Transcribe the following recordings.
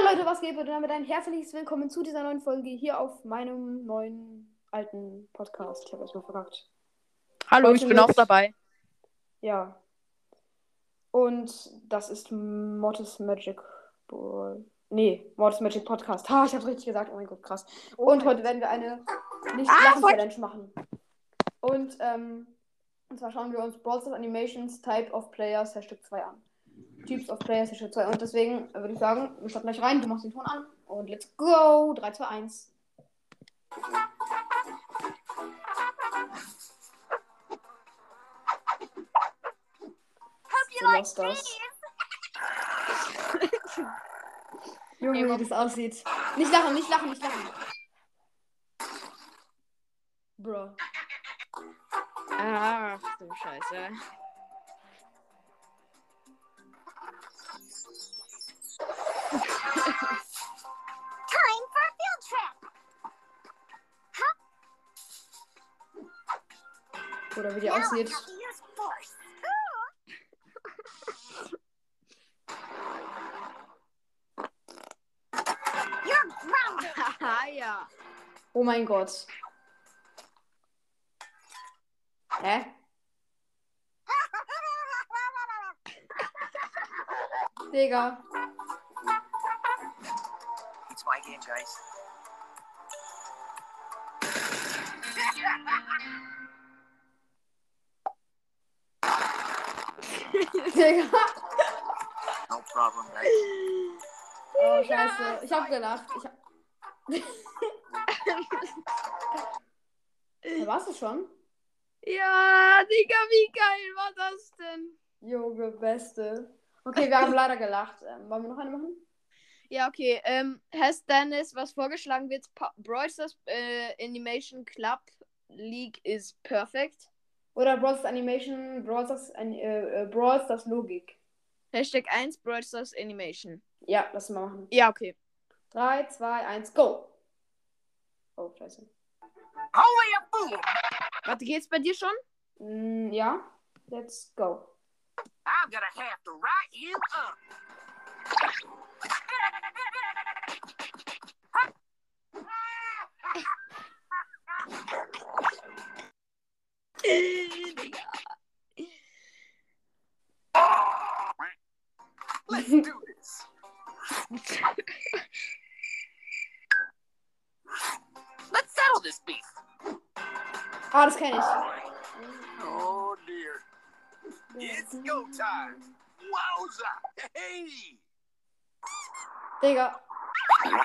Moin Leute, was geht? Und damit ein herzliches Willkommen zu dieser neuen Folge hier auf meinem neuen alten Podcast. Ich habe erstmal verkackt. Hallo, Heute ich bin mit- auch dabei. Ja. Und das ist Mortis Magic Ball. Nee, Mortis Magic Podcast. Ha, ich hab's richtig gesagt. Oh mein Gott, krass. Und heute werden wir eine nicht Ah, lachen fuck. Challenge machen. Und, ähm, und zwar schauen wir uns Brawl Stars Animations Type of Players Hashtag 2 an. Of Players Hashtag 2. Und deswegen würde ich sagen, wir starten gleich rein. Du machst den Ton an. Und let's go. 3, 2, 1. So lost das. Junge, wie das aussieht. Nicht lachen, nicht lachen, nicht lachen. Bro. Ach du Scheiße. Oder wie die aussieht. ja. Oh mein Gott. Hä? Digga. It's my game, guys. Digga. No problem, guys. Oh, scheiße. Ich hab gelacht. Ich hab... Da warst du schon? Ja, Digga, wie geil war das denn? Junge, beste. Okay, wir haben leider gelacht. Ähm, wollen wir noch eine machen? Ja, okay. Ähm, Has Dennis, was vorgeschlagen wird? Brawl Stars äh, Animation Club League is perfect. Oder Brawl Stars Animation, Brawl Stars, äh, äh, Brawl Stars Logik. Hashtag 1 Brawl Stars Animation. Ja, lass mal machen. Ja, okay. 3, 2, 1, go! Oh, scheiße. Only a fool! Warte, geht's bei dir schon? Mm, ja, let's go. I'm gonna have to write you up. Let's do this. Let's settle this beef. Kenne ich. Oh dear. It's go time. Wowza! Hey! Digga. Digga. Okay.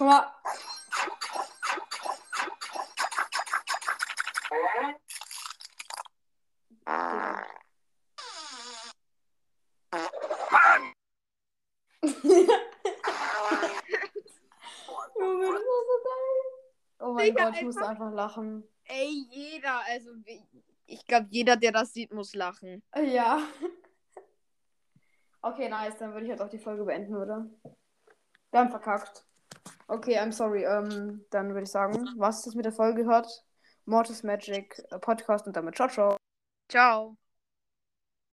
Guck mal. Oh mein Digga, Gott, ich musste einfach- einfach lachen. Ey, jeder, also ich glaube, jeder, der das sieht, muss lachen. Ja. Okay, nice. Dann würde ich jetzt auch die Folge beenden, oder? Wir haben verkackt. Okay, I'm sorry. Ähm, dann würde ich sagen, was das mit der Folge gehört? Mortis Magic Podcast und damit ciao, ciao. Ciao.